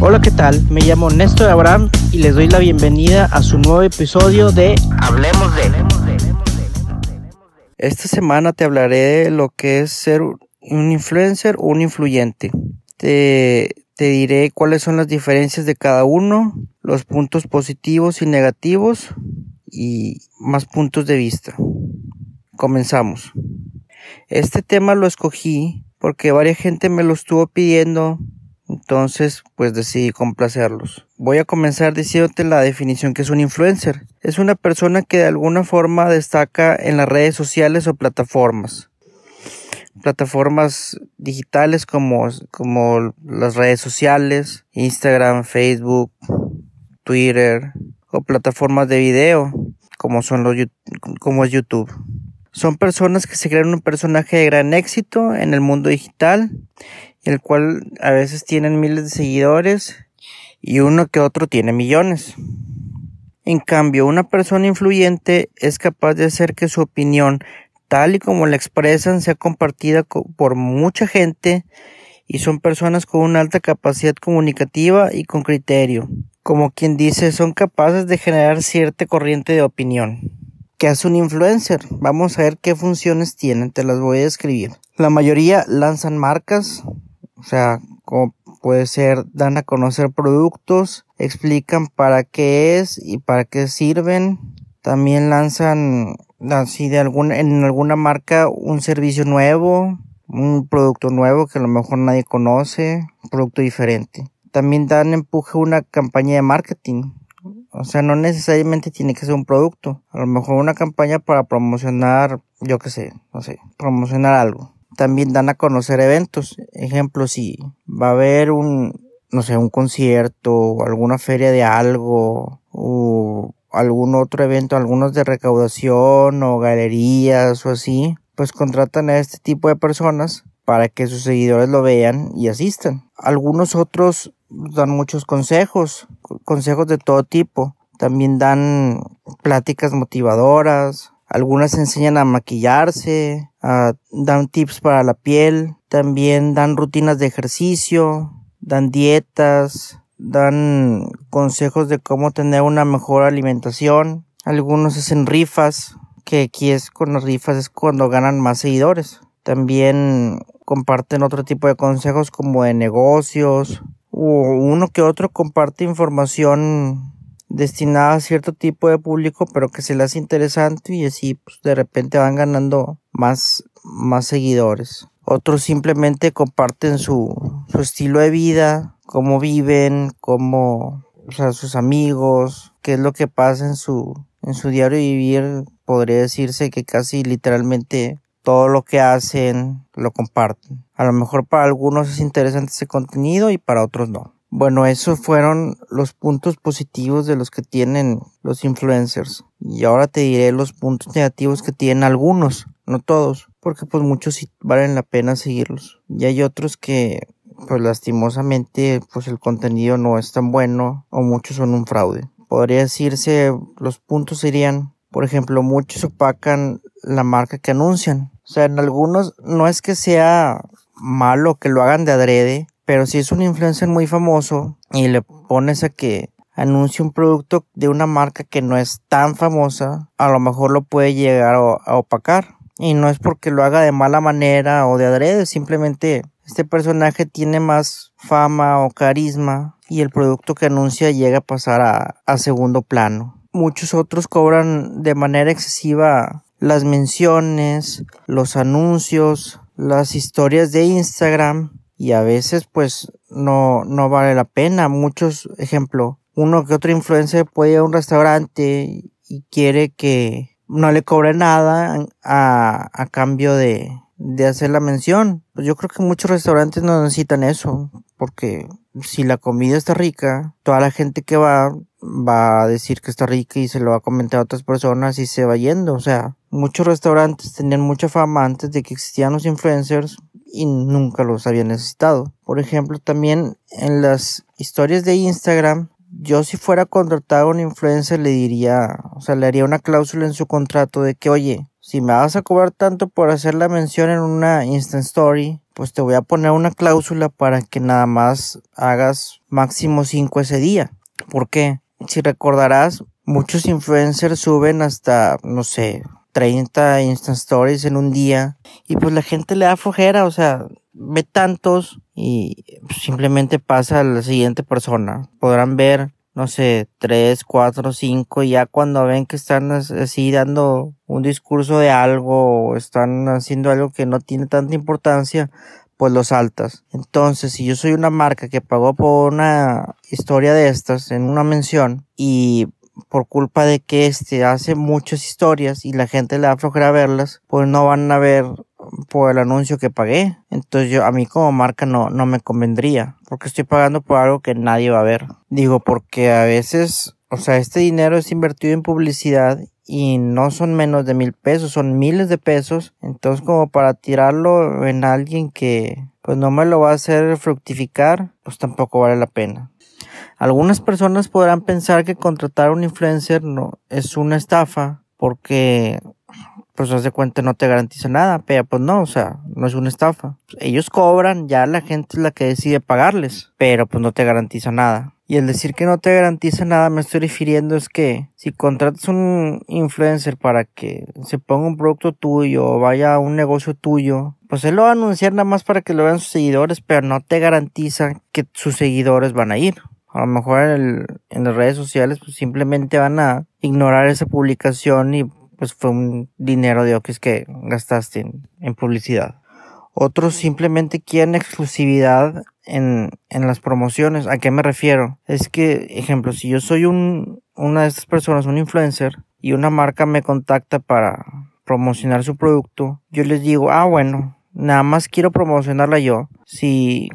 Hola, ¿qué tal? Me llamo Néstor Abraham y les doy la bienvenida a su nuevo episodio de Hablemos de. Esta semana te hablaré de lo que es ser un influencer o un influyente. Te, te diré cuáles son las diferencias de cada uno, los puntos positivos y negativos y más puntos de vista. Comenzamos. Este tema lo escogí porque varias gente me lo estuvo pidiendo, entonces pues decidí complacerlos. Voy a comenzar diciéndote la definición que es un influencer. Es una persona que de alguna forma destaca en las redes sociales o plataformas. Plataformas digitales como, como las redes sociales, Instagram, Facebook, Twitter o plataformas de video como son los como es YouTube. Son personas que se crean un personaje de gran éxito en el mundo digital, el cual a veces tienen miles de seguidores y uno que otro tiene millones. En cambio, una persona influyente es capaz de hacer que su opinión, tal y como la expresan, sea compartida por mucha gente y son personas con una alta capacidad comunicativa y con criterio. Como quien dice, son capaces de generar cierta corriente de opinión. ¿Qué hace un influencer? Vamos a ver qué funciones tienen, te las voy a escribir. La mayoría lanzan marcas, o sea, como puede ser, dan a conocer productos, explican para qué es y para qué sirven. También lanzan así de algún, en alguna marca un servicio nuevo, un producto nuevo que a lo mejor nadie conoce, un producto diferente. También dan empuje a una campaña de marketing. O sea, no necesariamente tiene que ser un producto. A lo mejor una campaña para promocionar, yo qué sé, no sé, promocionar algo. También dan a conocer eventos. Ejemplo, si va a haber un, no sé, un concierto o alguna feria de algo o algún otro evento, algunos de recaudación o galerías o así, pues contratan a este tipo de personas para que sus seguidores lo vean y asistan. Algunos otros dan muchos consejos, consejos de todo tipo. También dan pláticas motivadoras, algunas enseñan a maquillarse, dan tips para la piel, también dan rutinas de ejercicio, dan dietas, dan consejos de cómo tener una mejor alimentación. Algunos hacen rifas, que aquí es con las rifas es cuando ganan más seguidores. También comparten otro tipo de consejos como de negocios, uno que otro comparte información destinada a cierto tipo de público, pero que se le hace interesante y así pues, de repente van ganando más, más seguidores. Otros simplemente comparten su, su estilo de vida, cómo viven, cómo, o sea, sus amigos, qué es lo que pasa en su, en su diario vivir. Podría decirse que casi literalmente todo lo que hacen lo comparten. A lo mejor para algunos es interesante ese contenido y para otros no. Bueno, esos fueron los puntos positivos de los que tienen los influencers. Y ahora te diré los puntos negativos que tienen algunos, no todos, porque pues muchos sí valen la pena seguirlos. Y hay otros que pues lastimosamente pues el contenido no es tan bueno o muchos son un fraude. Podría decirse los puntos serían, por ejemplo, muchos opacan la marca que anuncian. O sea, en algunos no es que sea malo que lo hagan de adrede, pero si es un influencer muy famoso y le pones a que anuncie un producto de una marca que no es tan famosa, a lo mejor lo puede llegar a opacar. Y no es porque lo haga de mala manera o de adrede, simplemente este personaje tiene más fama o carisma y el producto que anuncia llega a pasar a, a segundo plano. Muchos otros cobran de manera excesiva las menciones, los anuncios, las historias de Instagram y a veces pues no, no vale la pena. Muchos, ejemplo, uno que otro influencer puede ir a un restaurante y quiere que no le cobre nada a, a cambio de, de hacer la mención. Pues yo creo que muchos restaurantes no necesitan eso, porque si la comida está rica, toda la gente que va va a decir que está rica y se lo va a comentar a otras personas y se va yendo. O sea, muchos restaurantes tenían mucha fama antes de que existían los influencers y nunca los habían necesitado. Por ejemplo, también en las historias de Instagram, yo si fuera contratado a un influencer le diría, o sea, le haría una cláusula en su contrato de que, oye, si me vas a cobrar tanto por hacer la mención en una Instant Story, pues te voy a poner una cláusula para que nada más hagas máximo 5 ese día. ¿Por qué? Si recordarás, muchos influencers suben hasta, no sé, 30 Instant Stories en un día y pues la gente le da flojera, o sea, ve tantos y simplemente pasa a la siguiente persona. Podrán ver, no sé, 3, 4, 5 y ya cuando ven que están así dando un discurso de algo o están haciendo algo que no tiene tanta importancia, pues los saltas. Entonces, si yo soy una marca que pagó por una historia de estas en una mención y por culpa de que este hace muchas historias y la gente le da flojera verlas, pues no van a ver por el anuncio que pagué. Entonces yo a mí como marca no, no me convendría porque estoy pagando por algo que nadie va a ver. Digo porque a veces, o sea, este dinero es invertido en publicidad y no son menos de mil pesos, son miles de pesos. Entonces como para tirarlo en alguien que pues no me lo va a hacer fructificar, pues tampoco vale la pena. Algunas personas podrán pensar que contratar a un influencer no es una estafa porque pues haz de cuenta no te garantiza nada, pero pues no, o sea, no es una estafa. Ellos cobran, ya la gente es la que decide pagarles, pero pues no te garantiza nada. Y el decir que no te garantiza nada me estoy refiriendo es que si contratas un influencer para que se ponga un producto tuyo o vaya a un negocio tuyo, pues él lo va a anunciar nada más para que lo vean sus seguidores, pero no te garantiza que sus seguidores van a ir. A lo mejor en, en las redes sociales pues simplemente van a ignorar esa publicación y pues fue un dinero de Oquis que gastaste en, en, publicidad. Otros simplemente quieren exclusividad en, en las promociones. ¿A qué me refiero? Es que, ejemplo, si yo soy un, una de estas personas, un influencer, y una marca me contacta para promocionar su producto, yo les digo, ah, bueno, nada más quiero promocionarla yo. Si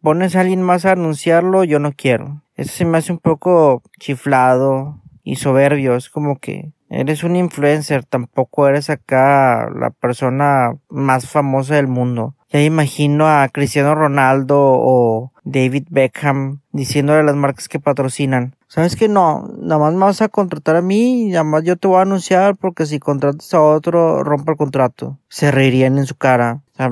pones a alguien más a anunciarlo, yo no quiero. Eso se me hace un poco chiflado y soberbio. Es como que eres un influencer, tampoco eres acá la persona más famosa del mundo. Ya imagino a Cristiano Ronaldo o David Beckham diciéndole las marcas que patrocinan. ¿Sabes que no? Nada más me vas a contratar a mí nada más yo te voy a anunciar porque si contratas a otro, rompe el contrato. Se reirían en su cara. a,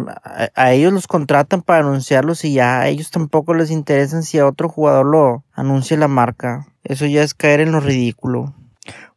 a, ellos los contratan para anunciarlos y ya a ellos tampoco les interesan si a otro jugador lo anuncia la marca. Eso ya es caer en lo ridículo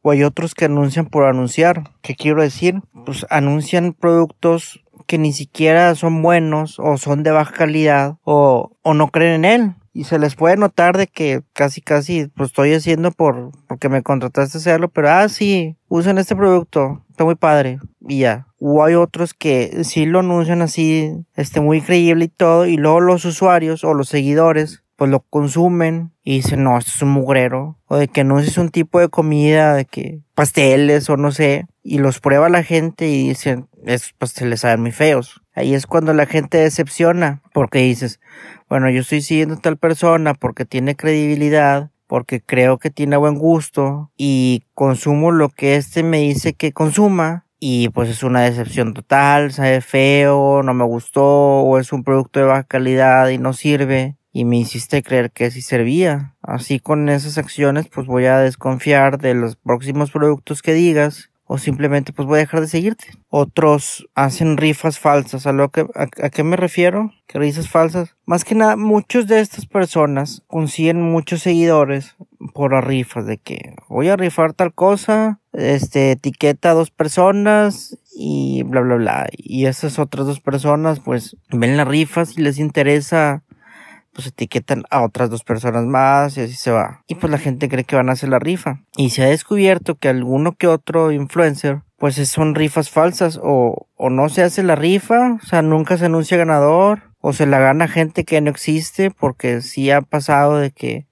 o hay otros que anuncian por anunciar. ¿Qué quiero decir? Pues anuncian productos que ni siquiera son buenos o son de baja calidad o, o no creen en él. Y se les puede notar de que casi casi pues estoy haciendo por porque me contrataste a hacerlo, pero ah sí, usan este producto, está muy padre y ya. O hay otros que sí lo anuncian así, este muy creíble y todo y luego los usuarios o los seguidores pues lo consumen y dicen, no, esto es un mugrero. O de que no es un tipo de comida, de que pasteles o no sé. Y los prueba la gente y dicen, esos pasteles saben muy feos. Ahí es cuando la gente decepciona, porque dices, bueno, yo estoy siguiendo a tal persona porque tiene credibilidad, porque creo que tiene buen gusto y consumo lo que este me dice que consuma y pues es una decepción total, sabe feo, no me gustó o es un producto de baja calidad y no sirve y me hiciste creer que sí servía. Así con esas acciones pues voy a desconfiar de los próximos productos que digas o simplemente pues voy a dejar de seguirte. Otros hacen rifas falsas. ¿A, lo que, a, qué me refiero? ¿Qué rifas falsas? Más que nada, muchos de estas personas consiguen muchos seguidores por rifas de que voy a rifar tal cosa, este, etiqueta a dos personas y bla bla bla. Y esas otras dos personas pues ven las rifas y les interesa pues etiquetan a otras dos personas más y así se va. Y pues la gente cree que van a hacer la rifa. Y se ha descubierto que alguno que otro influencer pues son rifas falsas o, o no se hace la rifa, o sea, nunca se anuncia ganador o se la gana gente que no existe porque sí ha pasado de que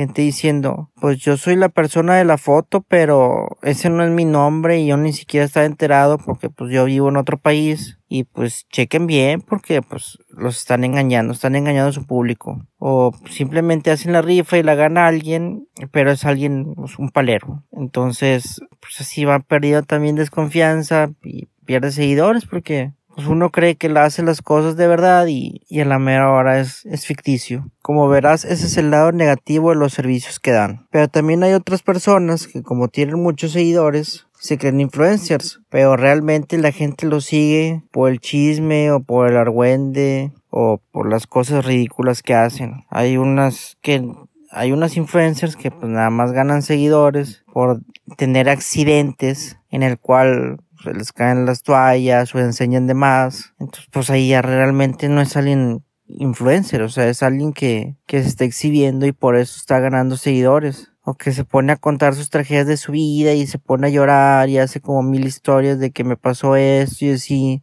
gente diciendo, pues yo soy la persona de la foto, pero ese no es mi nombre y yo ni siquiera estaba enterado porque pues yo vivo en otro país y pues chequen bien porque pues los están engañando, están engañando a su público o simplemente hacen la rifa y la gana alguien, pero es alguien, pues, un palero. Entonces, pues así va perdiendo también desconfianza y pierde seguidores porque pues uno cree que la hace las cosas de verdad y, a la mera hora es, es ficticio. Como verás, ese es el lado negativo de los servicios que dan. Pero también hay otras personas que como tienen muchos seguidores, se creen influencers, pero realmente la gente los sigue por el chisme o por el argüende o por las cosas ridículas que hacen. Hay unas que hay unas influencers que pues nada más ganan seguidores por tener accidentes en el cual les caen las toallas o enseñan de más. Entonces pues ahí ya realmente no es alguien influencer, o sea, es alguien que, que se está exhibiendo y por eso está ganando seguidores. O que se pone a contar sus tragedias de su vida y se pone a llorar y hace como mil historias de que me pasó esto y así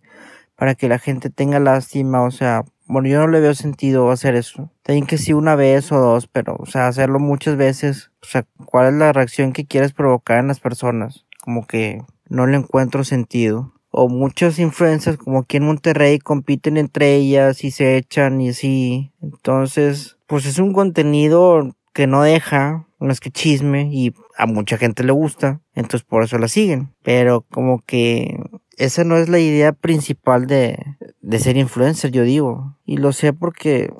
para que la gente tenga lástima, o sea, bueno, yo no le veo sentido hacer eso. Tienen que sí una vez o dos, pero, o sea, hacerlo muchas veces. O sea, ¿cuál es la reacción que quieres provocar en las personas? Como que no le encuentro sentido. O muchas influencias, como aquí en Monterrey, compiten entre ellas y se echan y así. Entonces, pues es un contenido que no deja, es que chisme y a mucha gente le gusta. Entonces por eso la siguen. Pero como que esa no es la idea principal de, de ser influencer, yo digo. Y lo sé porque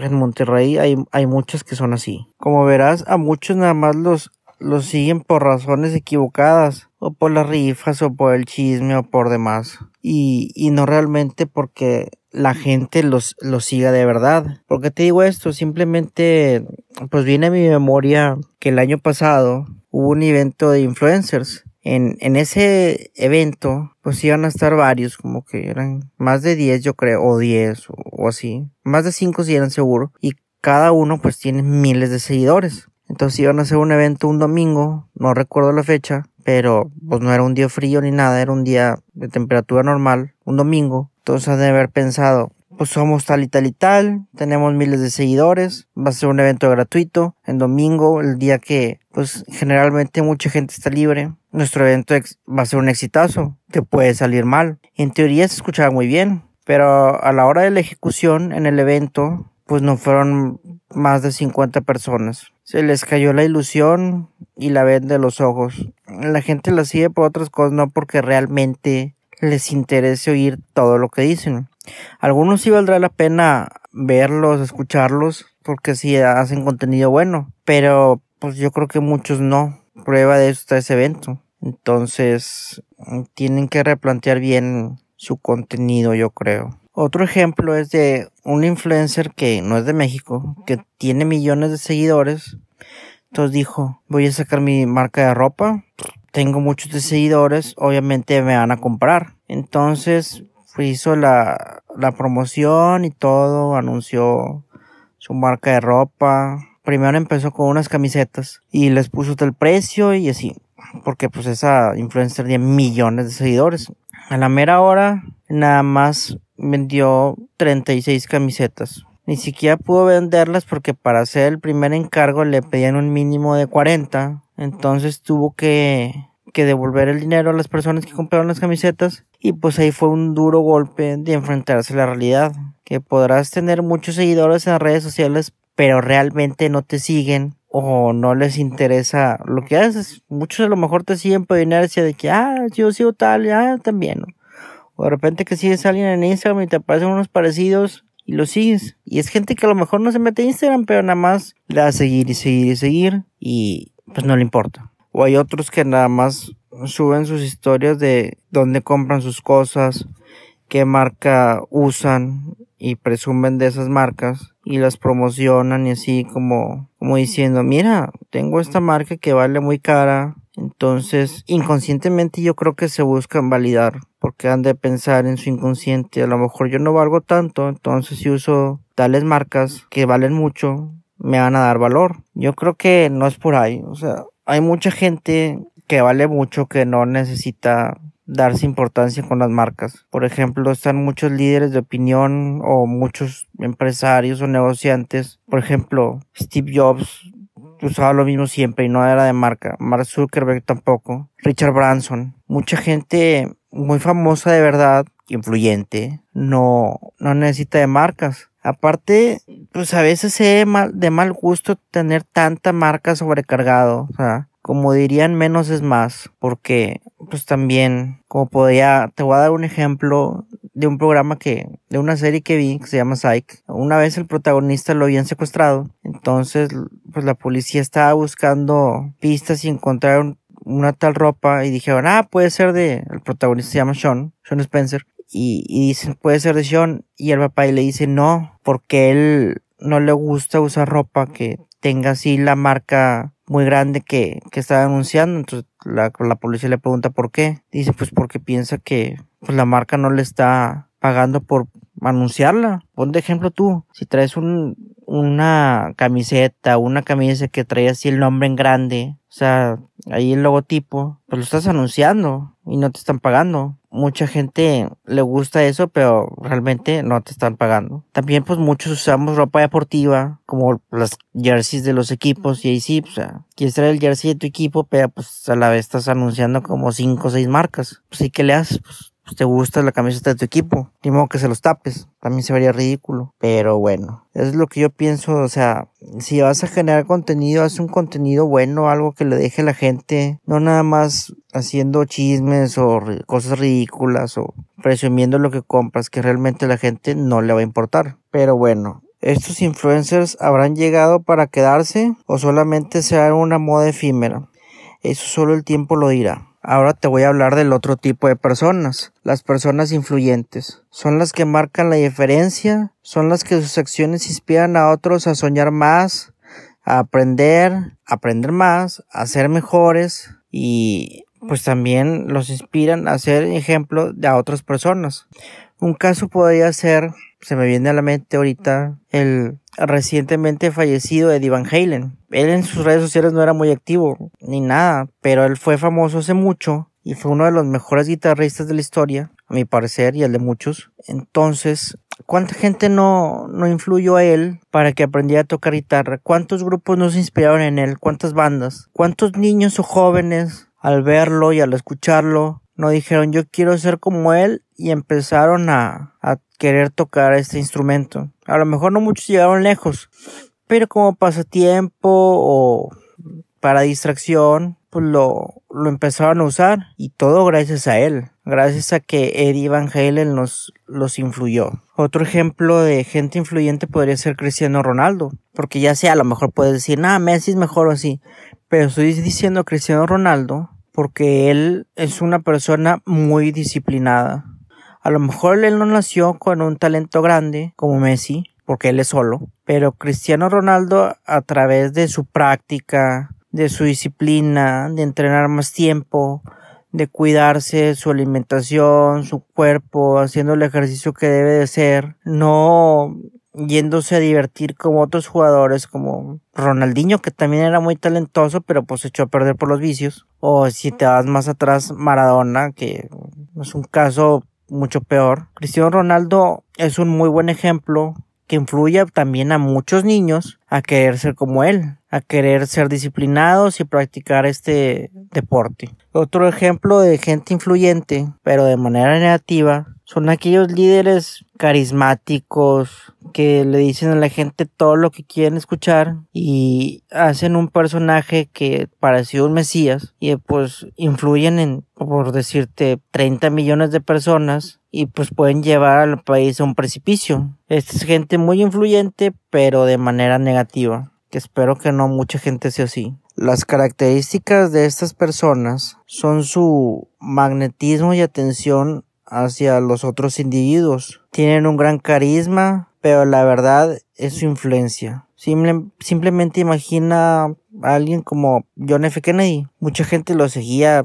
en Monterrey hay, hay muchos que son así. Como verás, a muchos nada más los, los siguen por razones equivocadas. O por las rifas, o por el chisme, o por demás. Y, y no realmente porque la gente los, los siga de verdad. ¿Por qué te digo esto? Simplemente, pues viene a mi memoria que el año pasado hubo un evento de influencers en, en ese evento, pues iban a estar varios, como que eran más de 10 yo creo, o 10 o, así. Más de 5 si eran seguro. Y cada uno pues tiene miles de seguidores. Entonces iban a hacer un evento un domingo, no recuerdo la fecha, pero pues no era un día frío ni nada, era un día de temperatura normal, un domingo. Entonces de haber pensado, pues somos tal y tal y tal, tenemos miles de seguidores, va a ser un evento gratuito, en domingo, el día que pues generalmente mucha gente está libre, nuestro evento va a ser un exitazo, que puede salir mal. En teoría se escuchaba muy bien, pero a la hora de la ejecución en el evento, pues no fueron más de 50 personas. Se les cayó la ilusión y la ven de los ojos. La gente la sigue por otras cosas, no porque realmente les interese oír todo lo que dicen. Algunos sí valdrá la pena verlos, escucharlos, porque sí hacen contenido bueno, pero pues yo creo que muchos no. Prueba de eso está ese evento. Entonces, tienen que replantear bien su contenido, yo creo. Otro ejemplo es de un influencer que no es de México, que tiene millones de seguidores. Entonces dijo, voy a sacar mi marca de ropa. Tengo muchos de seguidores, obviamente me van a comprar. Entonces hizo la, la promoción y todo, anunció su marca de ropa. Primero empezó con unas camisetas y les puso el precio y así. Porque pues esa influencer tiene millones de seguidores. A la mera hora nada más vendió 36 camisetas. Ni siquiera pudo venderlas porque para hacer el primer encargo le pedían un mínimo de 40. Entonces tuvo que que devolver el dinero a las personas que compraron las camisetas y pues ahí fue un duro golpe de enfrentarse a la realidad, que podrás tener muchos seguidores en las redes sociales pero realmente no te siguen o no les interesa lo que haces. Muchos a lo mejor te siguen por inercia de que, ah, yo sigo tal, ah, también. O de repente que sigues a alguien en Instagram y te aparecen unos parecidos y lo sigues. Y es gente que a lo mejor no se mete a Instagram, pero nada más le da a seguir y seguir y seguir y pues no le importa. O hay otros que nada más suben sus historias de dónde compran sus cosas, qué marca usan y presumen de esas marcas y las promocionan y así como, como diciendo, mira, tengo esta marca que vale muy cara. Entonces, inconscientemente yo creo que se buscan validar porque han de pensar en su inconsciente. A lo mejor yo no valgo tanto, entonces si uso tales marcas que valen mucho, me van a dar valor. Yo creo que no es por ahí. O sea, hay mucha gente que vale mucho que no necesita darse importancia con las marcas. Por ejemplo, están muchos líderes de opinión o muchos empresarios o negociantes. Por ejemplo, Steve Jobs usaba lo mismo siempre y no era de marca. Mark Zuckerberg tampoco. Richard Branson. Mucha gente muy famosa de verdad, influyente, no, no necesita de marcas. Aparte, pues a veces mal, de mal gusto tener tanta marca sobrecargado. O sea, como dirían, menos es más. Porque, pues también, como podría, te voy a dar un ejemplo de un programa que, de una serie que vi que se llama Psych. Una vez el protagonista lo habían secuestrado. Entonces, pues la policía estaba buscando pistas y encontraron una tal ropa y dijeron, ah, puede ser de, el protagonista se llama Sean, Sean Spencer, y, y dicen, puede ser de Sean, y el papá le dice, no, porque él no le gusta usar ropa que tenga así la marca muy grande que, que está anunciando. Entonces la, la policía le pregunta por qué. Dice pues porque piensa que pues, la marca no le está pagando por anunciarla. Pon de ejemplo tú, si traes un, una camiseta, una camisa que trae así el nombre en grande, o sea, ahí el logotipo, pues lo estás anunciando y no te están pagando. Mucha gente le gusta eso, pero realmente no te están pagando. También pues muchos usamos ropa deportiva, como las jerseys de los equipos, y ahí sí, o sea, quieres traer el jersey de tu equipo, pero pues a la vez estás anunciando como cinco o seis marcas. Pues sí, ¿qué le haces? Pues pues te gusta la camiseta de tu equipo, ni modo que se los tapes, también se vería ridículo, pero bueno, es lo que yo pienso, o sea, si vas a generar contenido, haz un contenido bueno, algo que le deje a la gente, no nada más haciendo chismes o cosas ridículas o presumiendo lo que compras, que realmente a la gente no le va a importar, pero bueno, ¿Estos influencers habrán llegado para quedarse o solamente será una moda efímera? Eso solo el tiempo lo dirá. Ahora te voy a hablar del otro tipo de personas, las personas influyentes. Son las que marcan la diferencia, son las que sus acciones inspiran a otros a soñar más, a aprender, a aprender más, a ser mejores y pues también los inspiran a ser ejemplo de a otras personas. Un caso podría ser, se me viene a la mente ahorita, el recientemente fallecido Eddie Van Halen. Él en sus redes sociales no era muy activo ni nada, pero él fue famoso hace mucho y fue uno de los mejores guitarristas de la historia, a mi parecer y el de muchos. Entonces, ¿cuánta gente no, no influyó a él para que aprendiera a tocar guitarra? ¿Cuántos grupos no se inspiraron en él? ¿Cuántas bandas? ¿Cuántos niños o jóvenes al verlo y al escucharlo no dijeron yo quiero ser como él y empezaron a, a querer tocar este instrumento. A lo mejor no muchos llegaron lejos, pero como pasatiempo o para distracción, pues lo, lo empezaron a usar y todo gracias a él, gracias a que Eddie Van Halen nos los influyó. Otro ejemplo de gente influyente podría ser Cristiano Ronaldo, porque ya sea a lo mejor puedes decir, nada, Messi es mejor o así, pero estoy diciendo Cristiano Ronaldo porque él es una persona muy disciplinada. A lo mejor él no nació con un talento grande como Messi, porque él es solo, pero Cristiano Ronaldo a través de su práctica, de su disciplina, de entrenar más tiempo, de cuidarse su alimentación, su cuerpo, haciendo el ejercicio que debe de ser, no yéndose a divertir como otros jugadores como Ronaldinho que también era muy talentoso pero pues echó a perder por los vicios. O si te vas más atrás Maradona que es un caso mucho peor. Cristiano Ronaldo es un muy buen ejemplo que influye también a muchos niños a querer ser como él, a querer ser disciplinados y practicar este deporte. Otro ejemplo de gente influyente, pero de manera negativa, son aquellos líderes carismáticos que le dicen a la gente todo lo que quieren escuchar y hacen un personaje que pareció un mesías y pues influyen en, por decirte, 30 millones de personas y pues pueden llevar al país a un precipicio. Esta es gente muy influyente pero de manera negativa, espero que no mucha gente sea así. Las características de estas personas son su magnetismo y atención hacia los otros individuos. Tienen un gran carisma, pero la verdad es su influencia. simplemente imagina a alguien como John F. Kennedy. Mucha gente lo seguía,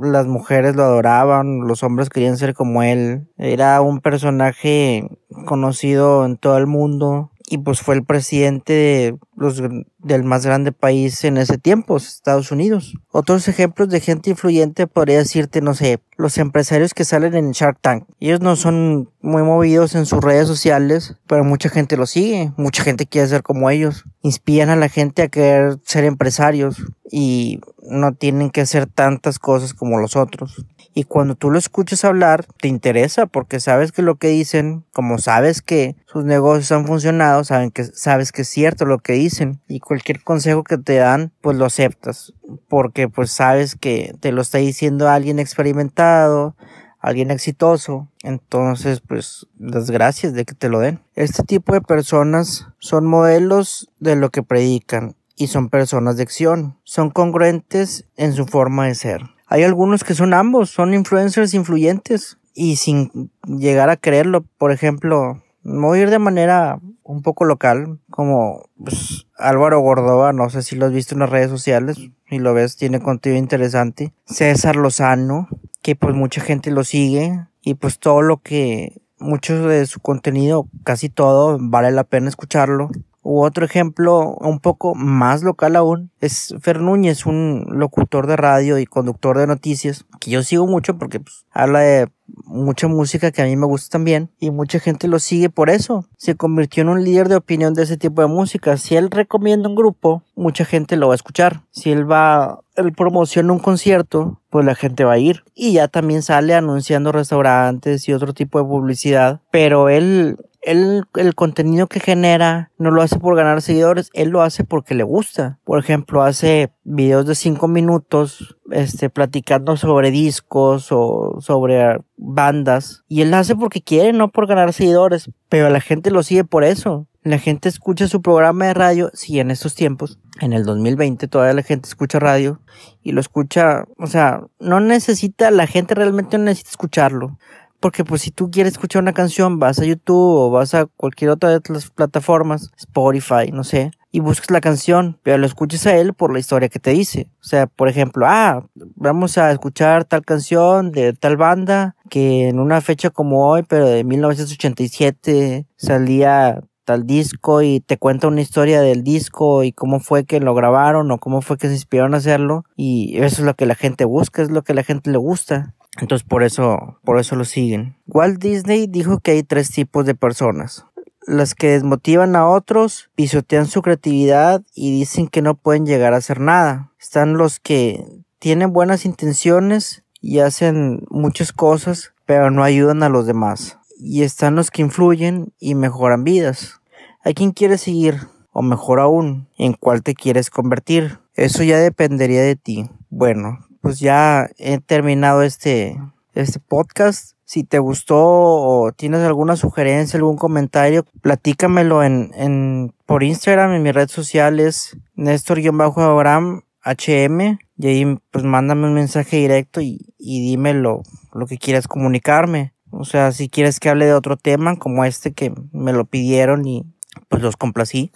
las mujeres lo adoraban, los hombres querían ser como él. Era un personaje conocido en todo el mundo y pues fue el presidente de los, del más grande país en ese tiempo, Estados Unidos. Otros ejemplos de gente influyente podría decirte, no sé, los empresarios que salen en Shark Tank. Ellos no son muy movidos en sus redes sociales, pero mucha gente los sigue, mucha gente quiere ser como ellos. Inspiran a la gente a querer ser empresarios y no tienen que hacer tantas cosas como los otros. Y cuando tú lo escuchas hablar, te interesa porque sabes que lo que dicen, como sabes que sus negocios han funcionado, saben que, sabes que es cierto lo que dicen. Y cualquier consejo que te dan, pues lo aceptas. Porque pues sabes que te lo está diciendo alguien experimentado, alguien exitoso. Entonces, pues, las gracias de que te lo den. Este tipo de personas son modelos de lo que predican y son personas de acción. Son congruentes en su forma de ser. Hay algunos que son ambos, son influencers influyentes y sin llegar a creerlo. Por ejemplo, voy a ir de manera un poco local, como pues, Álvaro Gordova, no sé si lo has visto en las redes sociales, y lo ves, tiene contenido interesante. César Lozano, que pues mucha gente lo sigue, y pues todo lo que, mucho de su contenido, casi todo, vale la pena escucharlo. U otro ejemplo, un poco más local aún, es Fer Núñez, un locutor de radio y conductor de noticias, que yo sigo mucho porque pues, habla de mucha música que a mí me gusta también y mucha gente lo sigue por eso. Se convirtió en un líder de opinión de ese tipo de música. Si él recomienda un grupo, mucha gente lo va a escuchar. Si él va, él promociona un concierto, pues la gente va a ir. Y ya también sale anunciando restaurantes y otro tipo de publicidad. Pero él él, el contenido que genera no lo hace por ganar seguidores, él lo hace porque le gusta. Por ejemplo, hace videos de 5 minutos, este, platicando sobre discos o sobre bandas. Y él lo hace porque quiere, no por ganar seguidores. Pero la gente lo sigue por eso. La gente escucha su programa de radio, si en estos tiempos, en el 2020 todavía la gente escucha radio y lo escucha, o sea, no necesita, la gente realmente no necesita escucharlo. Porque pues si tú quieres escuchar una canción, vas a YouTube o vas a cualquier otra de las plataformas, Spotify, no sé, y buscas la canción, pero lo escuches a él por la historia que te dice. O sea, por ejemplo, ah, vamos a escuchar tal canción de tal banda que en una fecha como hoy, pero de 1987, salía tal disco y te cuenta una historia del disco y cómo fue que lo grabaron o cómo fue que se inspiraron a hacerlo y eso es lo que la gente busca, es lo que la gente le gusta. Entonces por eso, por eso lo siguen. Walt Disney dijo que hay tres tipos de personas. Las que desmotivan a otros, pisotean su creatividad y dicen que no pueden llegar a hacer nada. Están los que tienen buenas intenciones y hacen muchas cosas, pero no ayudan a los demás. Y están los que influyen y mejoran vidas. ¿A quién quieres seguir? O mejor aún, ¿en cuál te quieres convertir? Eso ya dependería de ti. Bueno, pues ya he terminado este, este podcast. Si te gustó o tienes alguna sugerencia, algún comentario, platícamelo en, en, por Instagram, en mis redes sociales, Néstor-Abraham HM, y ahí pues mándame un mensaje directo y, y dime lo, lo que quieras comunicarme. O sea, si quieres que hable de otro tema como este que me lo pidieron y pues los complací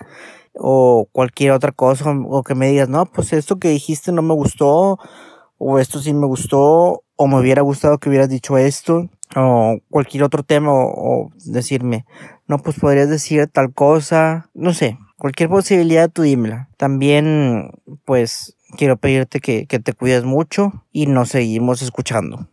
o cualquier otra cosa o que me digas, no, pues esto que dijiste no me gustó o esto sí me gustó, o me hubiera gustado que hubieras dicho esto, o cualquier otro tema, o, decirme, no, pues podrías decir tal cosa, no sé, cualquier posibilidad tú dímela. También, pues, quiero pedirte que, que te cuides mucho y nos seguimos escuchando.